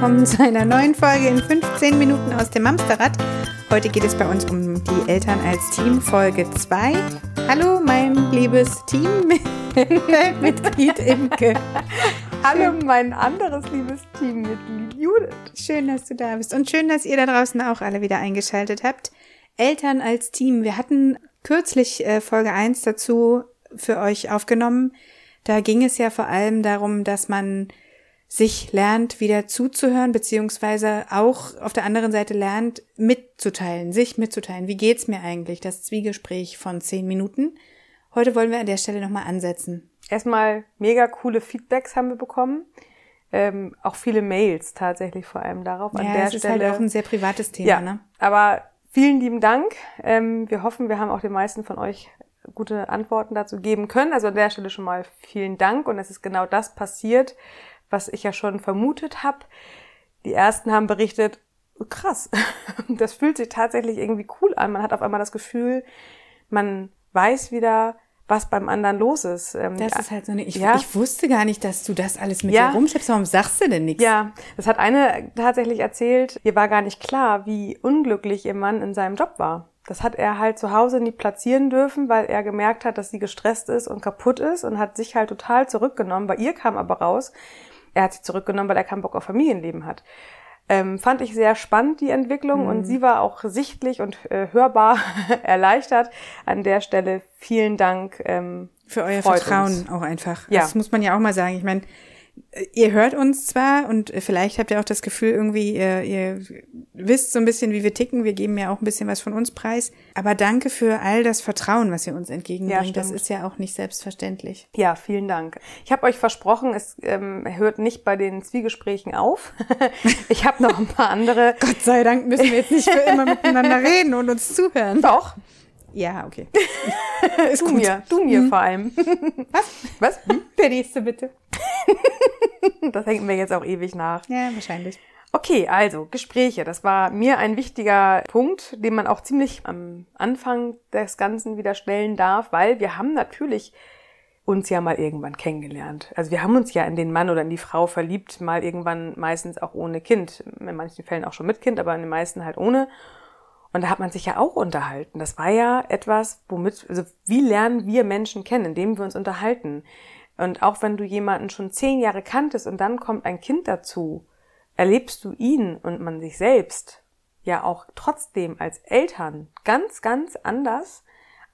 willkommen zu einer neuen Folge in 15 Minuten aus dem Amsterrad. Heute geht es bei uns um die Eltern als Team, Folge 2. Hallo, mein liebes Teammitglied Imke. Hallo, mein anderes liebes Teammitglied Judith. Schön, dass du da bist und schön, dass ihr da draußen auch alle wieder eingeschaltet habt. Eltern als Team. Wir hatten kürzlich äh, Folge 1 dazu für euch aufgenommen. Da ging es ja vor allem darum, dass man sich lernt, wieder zuzuhören, beziehungsweise auch auf der anderen Seite lernt, mitzuteilen, sich mitzuteilen. Wie geht's mir eigentlich? Das Zwiegespräch von zehn Minuten. Heute wollen wir an der Stelle nochmal ansetzen. Erstmal mega coole Feedbacks haben wir bekommen. Ähm, auch viele Mails tatsächlich vor allem darauf. Ja, an der das ist Stelle. halt auch ein sehr privates Thema, ja, ne? aber vielen lieben Dank. Ähm, wir hoffen, wir haben auch den meisten von euch gute Antworten dazu geben können. Also an der Stelle schon mal vielen Dank. Und es ist genau das passiert, was ich ja schon vermutet habe. Die ersten haben berichtet, krass, das fühlt sich tatsächlich irgendwie cool an. Man hat auf einmal das Gefühl, man weiß wieder, was beim anderen los ist. Ähm, Das ist halt so eine, ich, Ja. ich wusste gar nicht, dass du das alles mit Ja. dir rumschleppst. Warum sagst du denn nichts? Ja, das hat eine tatsächlich erzählt, ihr war gar nicht klar, wie unglücklich ihr Mann in seinem Job war. Das hat er halt zu Hause nie platzieren dürfen, weil er gemerkt hat, dass sie gestresst ist und kaputt ist und hat sich halt total zurückgenommen. Bei ihr kam aber raus, er hat sich zurückgenommen, weil er keinen Bock auf Familienleben hat. Ähm, fand ich sehr spannend, die Entwicklung, Mhm. und sie war auch sichtlich und äh, hörbar erleichtert. An der Stelle vielen Dank. Ähm, Für euer Vertrauen uns. auch einfach. Ja. Das muss man ja auch mal sagen. Ich meine, ihr hört uns zwar und vielleicht habt ihr auch das Gefühl, irgendwie, ihr, ihr wisst so ein bisschen, wie wir ticken. Wir geben ja auch ein bisschen was von uns preis. Aber danke für all das Vertrauen, was ihr uns entgegenbringt. Ja, das ist ja auch nicht selbstverständlich. Ja, vielen Dank. Ich habe euch versprochen, es ähm, hört nicht bei den Zwiegesprächen auf. ich habe noch ein paar andere. Gott sei Dank müssen wir jetzt nicht für immer miteinander reden und uns zuhören. Doch, Ja, okay. ist du mir, du mir vor allem. Was? Was? Hm? Der nächste bitte. Das hängt mir jetzt auch ewig nach. Ja, wahrscheinlich. Okay, also Gespräche. Das war mir ein wichtiger Punkt, den man auch ziemlich am Anfang des Ganzen wieder stellen darf, weil wir haben natürlich uns ja mal irgendwann kennengelernt. Also wir haben uns ja in den Mann oder in die Frau verliebt, mal irgendwann meistens auch ohne Kind. In manchen Fällen auch schon mit Kind, aber in den meisten halt ohne. Und da hat man sich ja auch unterhalten. Das war ja etwas, womit, also wie lernen wir Menschen kennen, indem wir uns unterhalten. Und auch wenn du jemanden schon zehn Jahre kanntest und dann kommt ein Kind dazu, erlebst du ihn und man sich selbst ja auch trotzdem als Eltern ganz, ganz anders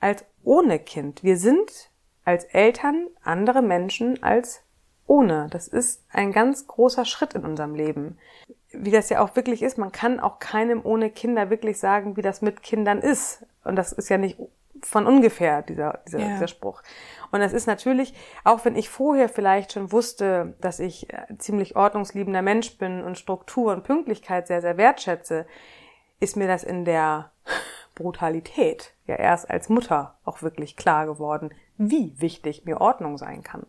als ohne Kind. Wir sind als Eltern andere Menschen als ohne. Das ist ein ganz großer Schritt in unserem Leben. Wie das ja auch wirklich ist, man kann auch keinem ohne Kinder wirklich sagen, wie das mit Kindern ist. Und das ist ja nicht von ungefähr, dieser, dieser, Ja. dieser Spruch. Und das ist natürlich, auch wenn ich vorher vielleicht schon wusste, dass ich äh, ziemlich ordnungsliebender Mensch bin und Struktur und Pünktlichkeit sehr, sehr wertschätze, ist mir das in der Brutalität ja erst als Mutter auch wirklich klar geworden, wie wichtig mir Ordnung sein kann.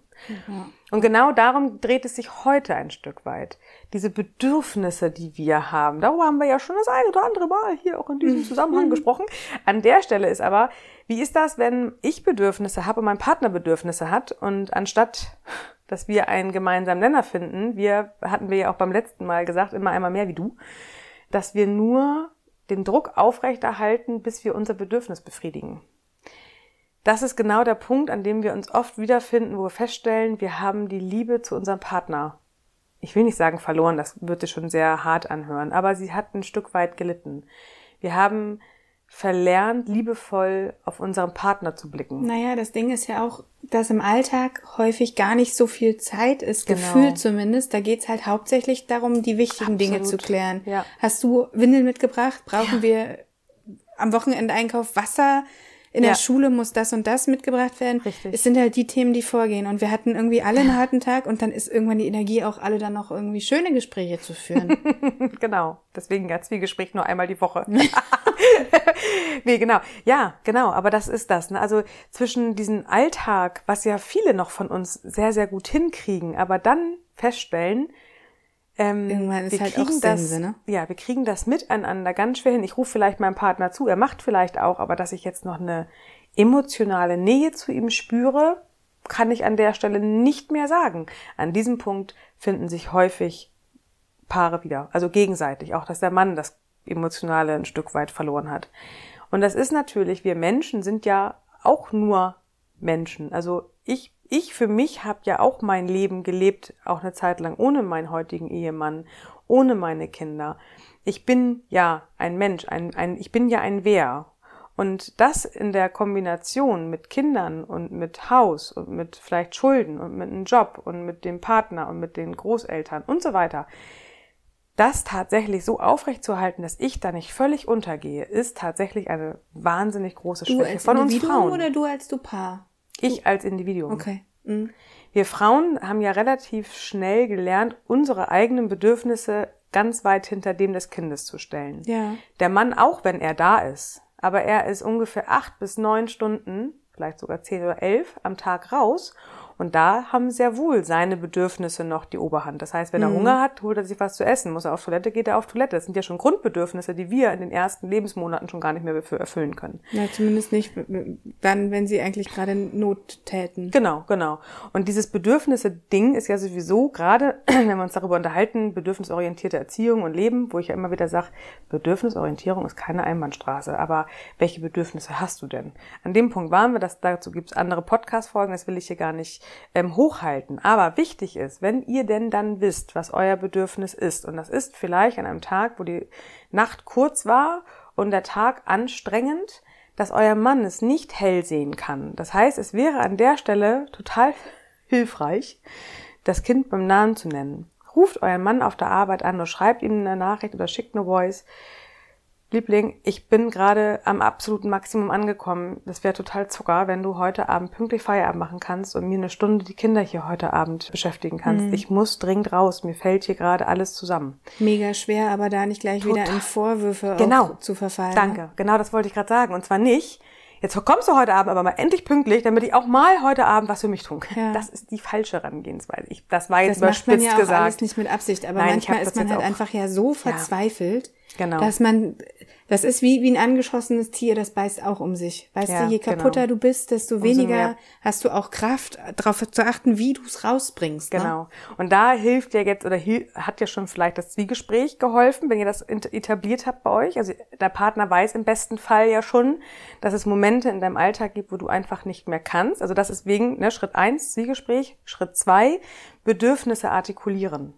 Und genau darum dreht es sich heute ein Stück weit. Diese Bedürfnisse, die wir haben, darüber haben wir ja schon das ein oder andere Mal hier auch in diesem Zusammenhang gesprochen. An der Stelle ist aber, wie ist das, wenn ich Bedürfnisse habe und mein Partner Bedürfnisse hat und anstatt dass wir einen gemeinsamen Nenner finden, wir hatten wir ja auch beim letzten Mal gesagt, immer einmal mehr wie du, dass wir nur den Druck aufrechterhalten, bis wir unser Bedürfnis befriedigen. Das ist genau der Punkt, an dem wir uns oft wiederfinden, wo wir feststellen, wir haben die Liebe zu unserem Partner. Ich will nicht sagen verloren, das würde schon sehr hart anhören, aber sie hat ein Stück weit gelitten. Wir haben verlernt, liebevoll auf unseren Partner zu blicken. Naja, das Ding ist ja auch, dass im Alltag häufig gar nicht so viel Zeit ist, Genau. gefühlt zumindest. Da geht's halt hauptsächlich darum, die wichtigen Dinge zu Absolut. klären. Ja. Hast du Windeln mitgebracht? Brauchen wir am Wochenendeinkauf Wasser? In Ja. der Schule muss das und das mitgebracht werden. Richtig. Es sind halt die Themen, die vorgehen. Und wir hatten irgendwie alle einen harten Tag und dann ist irgendwann die Energie auch alle dann noch irgendwie schöne Gespräche zu führen. Genau. Deswegen ja Zwiegespräch nur einmal die Woche. nee, genau. Ja, genau. Aber das ist das. Ne? Also zwischen diesem Alltag, was ja viele noch von uns sehr, sehr gut hinkriegen, aber dann feststellen, ähm, Irgendwann ist wir halt auch kriegen das, Sense, ne? Ja, wir kriegen das miteinander ganz schwer hin. Ich rufe vielleicht meinem Partner zu, er macht vielleicht auch, aber dass ich jetzt noch eine emotionale Nähe zu ihm spüre, kann ich an der Stelle nicht mehr sagen. An diesem Punkt finden sich häufig Paare wieder. Also gegenseitig. Auch, dass der Mann das Emotionale ein Stück weit verloren hat. Und das ist natürlich, wir Menschen sind ja auch nur Menschen. Also ich, ich für mich habe ja auch mein Leben gelebt, auch eine Zeit lang ohne meinen heutigen Ehemann, ohne meine Kinder. Ich bin ja ein Mensch, ein, ein, ich bin ja ein Wer. Und das in der Kombination mit Kindern und mit Haus und mit vielleicht Schulden und mit einem Job und mit dem Partner und mit den Großeltern und so weiter, das tatsächlich so aufrechtzuerhalten, dass ich da nicht völlig untergehe, ist tatsächlich eine wahnsinnig große Schwäche von uns Frauen. oder du als du Paar? Ich als Individuum. Okay. Mhm. Wir Frauen haben ja relativ schnell gelernt, unsere eigenen Bedürfnisse ganz weit hinter dem des Kindes zu stellen. Ja. Der Mann auch, wenn er da ist, aber er ist ungefähr acht bis neun Stunden, vielleicht sogar zehn oder elf am Tag raus und da haben sehr wohl seine Bedürfnisse noch die Oberhand. Das heißt, wenn er mhm. Hunger hat, holt er sich was zu essen. Muss er auf Toilette, geht er auf Toilette. Das sind ja schon Grundbedürfnisse, die wir in den ersten Lebensmonaten schon gar nicht mehr erfüllen können. Ja, zumindest nicht dann, wenn sie eigentlich gerade Not täten. Genau, genau. Und dieses Bedürfnisse-Ding ist ja sowieso gerade, wenn wir uns darüber unterhalten, bedürfnisorientierte Erziehung und Leben, wo ich ja immer wieder sage, Bedürfnisorientierung ist keine Einbahnstraße. Aber welche Bedürfnisse hast du denn? An dem Punkt waren wir, dass dazu gibt es andere Podcast-Folgen, das will ich hier gar nicht ähm, hochhalten. Aber wichtig ist, wenn ihr denn dann wisst, was euer Bedürfnis ist, und das ist vielleicht an einem Tag, wo die Nacht kurz war und der Tag anstrengend, dass euer Mann es nicht hell sehen kann. Das heißt, es wäre an der Stelle total hilfreich, das Kind beim Namen zu nennen. Ruft euren Mann auf der Arbeit an oder schreibt ihm eine Nachricht oder schickt eine Voice. Liebling, ich bin gerade am absoluten Maximum angekommen. Das wäre total Zucker, wenn du heute Abend pünktlich Feierabend machen kannst und mir eine Stunde die Kinder hier heute Abend beschäftigen kannst. Mhm. Ich muss dringend raus. Mir fällt hier gerade alles zusammen. Mega schwer, aber da nicht gleich total. wieder in Vorwürfe genau. zu verfallen. Danke. Genau das wollte ich gerade sagen. Und zwar nicht, jetzt kommst du heute Abend aber mal endlich pünktlich, damit ich auch mal heute Abend was für mich tun kann. Ja. Das ist die falsche Herangehensweise. Ich, das war jetzt das macht man ja auch gesagt. alles nicht mit Absicht, aber Nein, manchmal ist man halt einfach ja so verzweifelt, ja. genau. dass man das ist wie, wie ein angeschossenes Tier, das beißt auch um sich. Weißt ja, du, je kaputter genau. du bist, desto weniger Umso hast du auch Kraft, darauf zu achten, wie du es rausbringst. Ne? Genau. Ne? Und da hilft ja jetzt, oder hat ja schon vielleicht das Zwiegespräch geholfen, wenn ihr das etabliert habt bei euch. Also der Partner weiß im besten Fall ja schon, dass es Momente in deinem Alltag gibt, wo du einfach nicht mehr kannst. Also das ist wegen ne, Schritt eins Zwiegespräch, Schritt zwei Bedürfnisse artikulieren.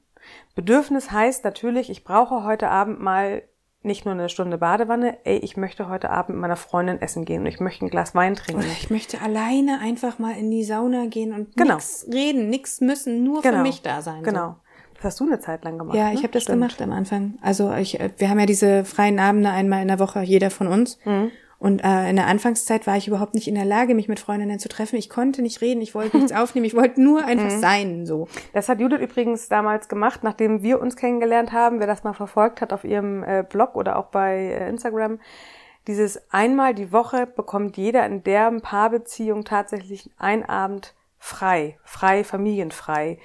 Bedürfnis heißt natürlich, ich brauche heute Abend mal nicht nur eine Stunde Badewanne, ey, ich möchte heute Abend mit meiner Freundin essen gehen und ich möchte ein Glas Wein trinken. Oder ich möchte alleine einfach mal in die Sauna gehen und genau. nichts reden, nichts müssen, nur genau. für mich da sein. Genau. Das hast du eine Zeit lang gemacht. Ja, ich ne? habe das Stimmt. gemacht am Anfang. Also ich, wir haben ja diese freien Abende einmal in der Woche, jeder von uns. Mhm. Und äh, in der Anfangszeit war ich überhaupt nicht in der Lage, mich mit Freundinnen zu treffen. Ich konnte nicht reden, ich wollte nichts aufnehmen, ich wollte nur einfach mhm. sein. So. Das hat Judith übrigens damals gemacht, nachdem wir uns kennengelernt haben. Wer das mal verfolgt hat auf ihrem äh, Blog oder auch bei äh, Instagram, dieses einmal die Woche bekommt jeder in der Paarbeziehung tatsächlich einen Abend frei, frei, familienfrei.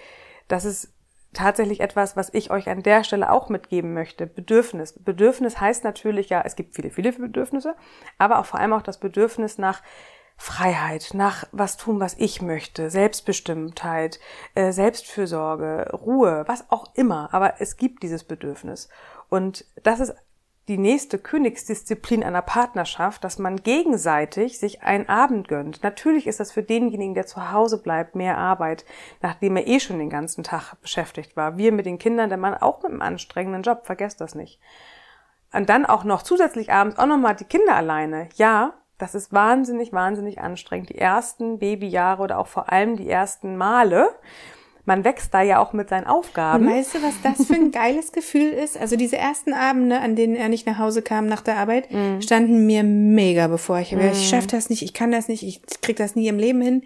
Das ist tatsächlich etwas, was ich euch an der Stelle auch mitgeben möchte. Bedürfnis. Bedürfnis heißt natürlich ja, es gibt viele, viele Bedürfnisse, aber auch vor allem auch das Bedürfnis nach Freiheit, nach was tun, was ich möchte, Selbstbestimmtheit, äh, Selbstfürsorge, Ruhe, was auch immer. Aber es gibt dieses Bedürfnis. Und das ist die nächste Königsdisziplin einer Partnerschaft, dass man gegenseitig sich einen Abend gönnt. Natürlich ist das für denjenigen, der zu Hause bleibt, mehr Arbeit, nachdem er eh schon den ganzen Tag beschäftigt war. Wir mit den Kindern, der Mann auch mit einem anstrengenden Job, vergesst das nicht. Und dann auch noch zusätzlich abends auch nochmal die Kinder alleine. Ja, das ist wahnsinnig, wahnsinnig anstrengend. Die ersten Babyjahre oder auch vor allem die ersten Male man wächst da ja auch mit seinen Aufgaben. Und weißt du, was das für ein geiles Gefühl ist? Also diese ersten Abende, an denen er nicht nach Hause kam nach der Arbeit, mm. standen mir mega bevor. Ich habe mm. ich schaff das nicht, ich kann das nicht, ich krieg das nie im Leben hin.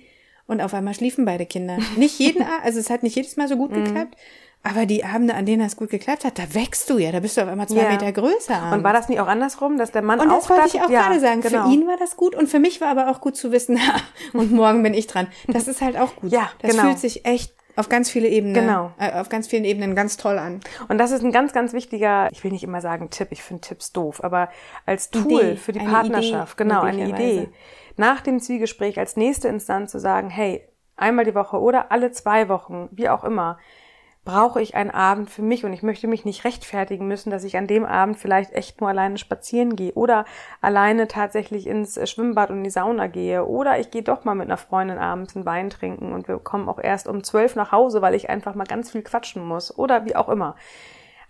Und auf einmal schliefen beide Kinder. Nicht jeden, also es hat nicht jedes Mal so gut mm. geklappt. Aber die Abende, an denen das gut geklappt hat, da wächst du ja, da bist du auf einmal zwei ja. Meter größer. Abends. Und war das nicht auch andersrum, dass der Mann und auch das wollte ich auch ja, gerade sagen. Genau. Für ihn war das gut und für mich war aber auch gut zu wissen, und morgen bin ich dran. Das ist halt auch gut. Ja, das genau. fühlt sich echt auf ganz viele Ebenen. Genau. Äh, auf ganz vielen Ebenen ganz toll an. Und das ist ein ganz, ganz wichtiger, ich will nicht immer sagen Tipp, ich finde Tipps doof, aber als Tool Idee, für die Partnerschaft, Idee, genau, eine Idee. Nach dem Zwiegespräch als nächste Instanz zu sagen, hey, einmal die Woche oder alle zwei Wochen, wie auch immer, brauche ich einen Abend für mich und ich möchte mich nicht rechtfertigen müssen, dass ich an dem Abend vielleicht echt nur alleine spazieren gehe oder alleine tatsächlich ins Schwimmbad und in die Sauna gehe oder ich gehe doch mal mit einer Freundin abends einen Wein trinken und wir kommen auch erst um zwölf nach Hause, weil ich einfach mal ganz viel quatschen muss oder wie auch immer.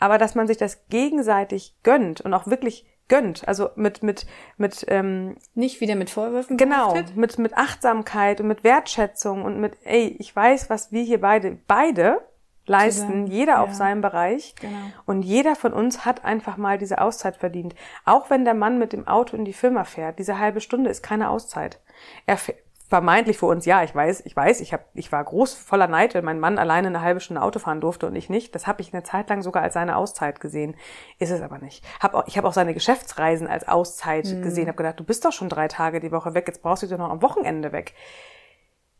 Aber dass man sich das gegenseitig gönnt und auch wirklich gönnt, also mit mit mit ähm, nicht wieder mit Vorwürfen genau behaftet. mit mit Achtsamkeit und mit Wertschätzung und mit ey ich weiß was wir hier beide beide leisten, jeder ja. auf seinem Bereich. Genau. Und jeder von uns hat einfach mal diese Auszeit verdient. Auch wenn der Mann mit dem Auto in die Firma fährt, diese halbe Stunde ist keine Auszeit. Er vermeintlich für uns, ja, ich weiß, ich weiß, ich, hab, ich war groß voller Neid, wenn mein Mann alleine eine halbe Stunde Auto fahren durfte und ich nicht. Das habe ich eine Zeit lang sogar als seine Auszeit gesehen. Ist es aber nicht. Hab auch, ich habe auch seine Geschäftsreisen als Auszeit mhm. gesehen. Habe gedacht, du bist doch schon drei Tage die Woche weg, jetzt brauchst du dich doch noch am Wochenende weg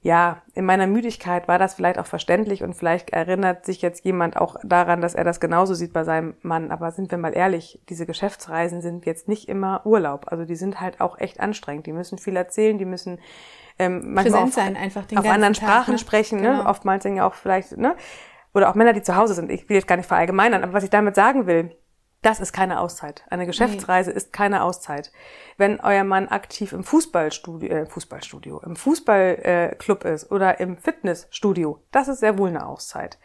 ja, in meiner Müdigkeit war das vielleicht auch verständlich und vielleicht erinnert sich jetzt jemand auch daran, dass er das genauso sieht bei seinem Mann. Aber sind wir mal ehrlich, diese Geschäftsreisen sind jetzt nicht immer Urlaub. Also die sind halt auch echt anstrengend. Die müssen viel erzählen, die müssen ähm, manchmal auf, sein, einfach den auf anderen Tag, Sprachen ne? sprechen. Ne? Genau. Ne? Oftmals sind ja auch vielleicht, ne? Oder auch Männer, die zu Hause sind. Ich will jetzt gar nicht verallgemeinern, aber was ich damit sagen will, das ist keine Auszeit. Eine Geschäftsreise nee. ist keine Auszeit. Wenn euer Mann aktiv im Fußballstudio, äh, Fußballstudio, im Fußballclub äh, ist oder im Fitnessstudio, das ist sehr wohl eine Auszeit.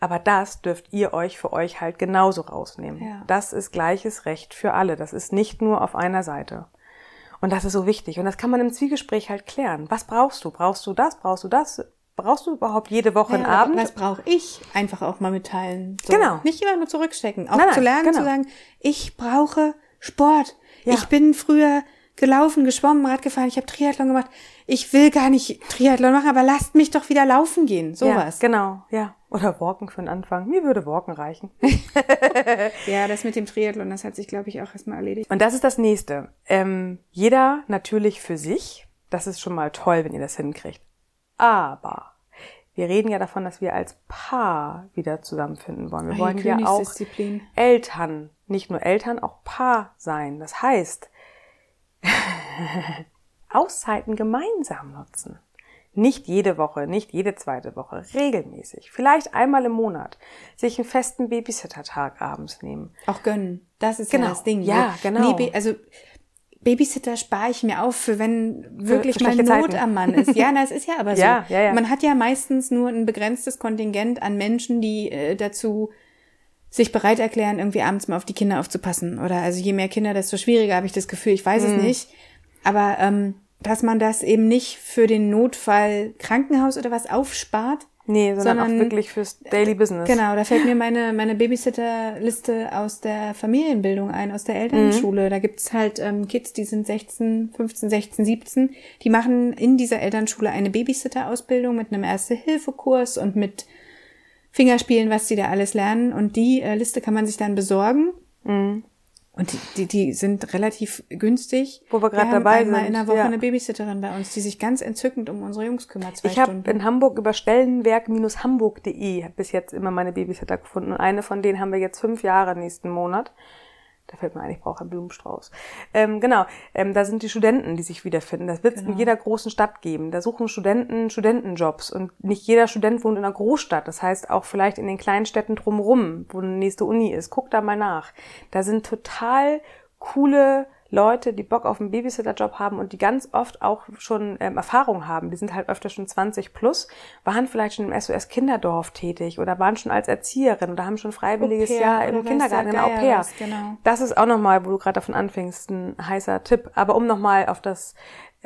Aber das dürft ihr euch für euch halt genauso rausnehmen. Ja. Das ist gleiches Recht für alle. Das ist nicht nur auf einer Seite. Und das ist so wichtig. Und das kann man im Zwiegespräch halt klären. Was brauchst du? Brauchst du das? Brauchst du das? Brauchst du überhaupt jede Woche ja, einen Abend? Was brauche ich? Einfach auch mal mitteilen. So. Genau. Nicht immer nur zurückstecken. Auch nein, nein, zu lernen, genau. zu sagen, ich brauche Sport. Ja. Ich bin früher gelaufen, geschwommen, Rad gefahren, ich habe Triathlon gemacht. Ich will gar nicht Triathlon machen, aber lasst mich doch wieder laufen gehen. Sowas. Ja, genau, ja. Oder Walken für den Anfang. Mir würde Walken reichen. ja, das mit dem Triathlon, das hat sich, glaube ich, auch erstmal erledigt. Und das ist das nächste. Ähm, jeder natürlich für sich. Das ist schon mal toll, wenn ihr das hinkriegt. Aber wir reden ja davon, dass wir als Paar wieder zusammenfinden wollen. Wir Ach, wollen ja auch Eltern, nicht nur Eltern, auch Paar sein. Das heißt, Auszeiten gemeinsam nutzen. Nicht jede Woche, nicht jede zweite Woche, regelmäßig. Vielleicht einmal im Monat. Sich einen festen Babysitter-Tag abends nehmen. Auch gönnen. Das ist genau. ja das Ding. Ja, genau. Nee, also Babysitter spare ich mir auf, für wenn wirklich für, für mal Not Zeiten. am Mann ist. Ja, na, es ist ja aber so. ja, ja, ja. Man hat ja meistens nur ein begrenztes Kontingent an Menschen, die äh, dazu sich bereit erklären, irgendwie abends mal auf die Kinder aufzupassen. Oder also je mehr Kinder, desto schwieriger habe ich das Gefühl. Ich weiß mhm. es nicht. Aber ähm, dass man das eben nicht für den Notfall Krankenhaus oder was aufspart, Nee, sondern, sondern, auch wirklich fürs Daily Business. Genau, da fällt mir meine, meine Babysitter-Liste aus der Familienbildung ein, aus der Elternschule. Mhm. Da gibt's halt ähm, Kids, die sind 16, 15, 16, 17. Die machen in dieser Elternschule eine Babysitter-Ausbildung mit einem Erste-Hilfe-Kurs und mit Fingerspielen, was die da alles lernen. Und die äh, Liste kann man sich dann besorgen. Mhm. Und die, die, sind relativ günstig. Wo wir gerade dabei einmal sind. in der Woche ja. eine Babysitterin bei uns, die sich ganz entzückend um unsere Jungs kümmert. Zwei ich habe in Hamburg über Stellenwerk-hamburg.de bis jetzt immer meine Babysitter gefunden. Und eine von denen haben wir jetzt fünf Jahre nächsten Monat. Da fällt mir ein, ich brauche einen Blumenstrauß. Ähm, genau, ähm, da sind die Studenten, die sich wiederfinden. Das wird es genau. in jeder großen Stadt geben. Da suchen Studenten Studentenjobs und nicht jeder Student wohnt in einer Großstadt. Das heißt auch vielleicht in den kleinen Städten drumherum, wo eine nächste Uni ist. Guck da mal nach. Da sind total coole Leute, die Bock auf einen Babysitter-Job haben und die ganz oft auch schon ähm, Erfahrung haben. Die sind halt öfter schon 20 plus, waren vielleicht schon im SOS Kinderdorf tätig oder waren schon als Erzieherin oder haben schon freiwilliges Jahr im Kindergarten, im Au pair. Was, genau. Das ist auch nochmal, wo du gerade davon anfängst, ein heißer Tipp. Aber um nochmal auf das,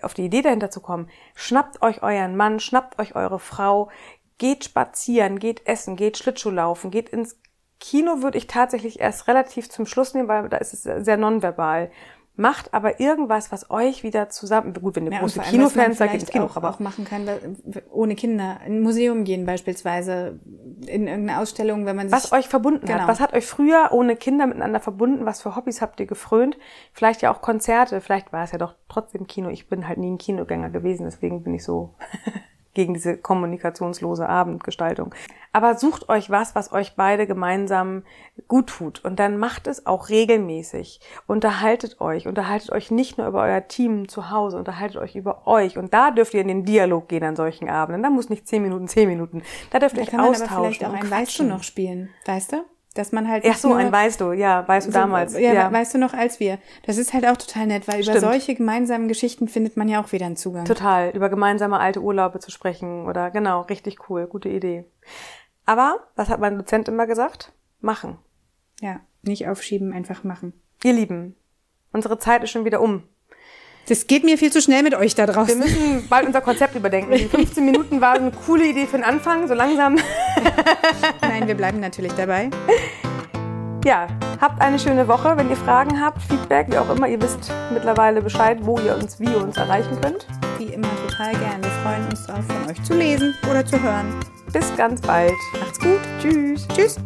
auf die Idee dahinter zu kommen, schnappt euch euren Mann, schnappt euch eure Frau, geht spazieren, geht essen, geht Schlittschuhlaufen, geht ins Kino würde ich tatsächlich erst relativ zum Schluss nehmen, weil da ist es sehr nonverbal macht aber irgendwas, was euch wieder zusammen, gut, wenn ihr ja, große Kinofans seid, geht ins Kino, auch, aber auch machen kann, ohne Kinder, in ein Museum gehen beispielsweise, in irgendeine Ausstellung, wenn man sich... Was euch verbunden genau. hat, was hat euch früher ohne Kinder miteinander verbunden, was für Hobbys habt ihr gefrönt, vielleicht ja auch Konzerte, vielleicht war es ja doch trotzdem Kino, ich bin halt nie ein Kinogänger gewesen, deswegen bin ich so gegen diese kommunikationslose Abendgestaltung. Aber sucht euch was, was euch beide gemeinsam gut tut und dann macht es auch regelmäßig. Unterhaltet euch, unterhaltet euch nicht nur über euer Team zu Hause, unterhaltet euch über euch und da dürft ihr in den Dialog gehen an solchen Abenden. Da muss nicht zehn Minuten, zehn Minuten. Da dürft ihr euch kann man austauschen. aber vielleicht auch ein Weißt du noch spielen, weißt du? Dass man halt Ach so, ein weißt du, ja, weißt du so, damals. Ja, ja. weißt du noch als wir. Das ist halt auch total nett, weil über Stimmt. solche gemeinsamen Geschichten findet man ja auch wieder einen Zugang. Total, über gemeinsame alte Urlaube zu sprechen oder genau, richtig cool, gute Idee. Aber, was hat mein Dozent immer gesagt? Machen. Ja, nicht aufschieben, einfach machen. Ihr Lieben, unsere Zeit ist schon wieder um. Das geht mir viel zu schnell mit euch da Wir draußen. müssen bald unser Konzept überdenken. Die 15 Minuten war eine coole Idee für den Anfang, so langsam. Nein, wir bleiben natürlich dabei. Ja, habt eine schöne Woche. Wenn ihr Fragen habt, Feedback, wie auch immer, ihr wisst mittlerweile Bescheid, wo ihr uns, wie ihr uns erreichen könnt. Wie immer total gern. Wir freuen uns darauf, von euch zu lesen oder zu hören. Bis ganz bald. Macht's gut. Tschüss. Tschüss.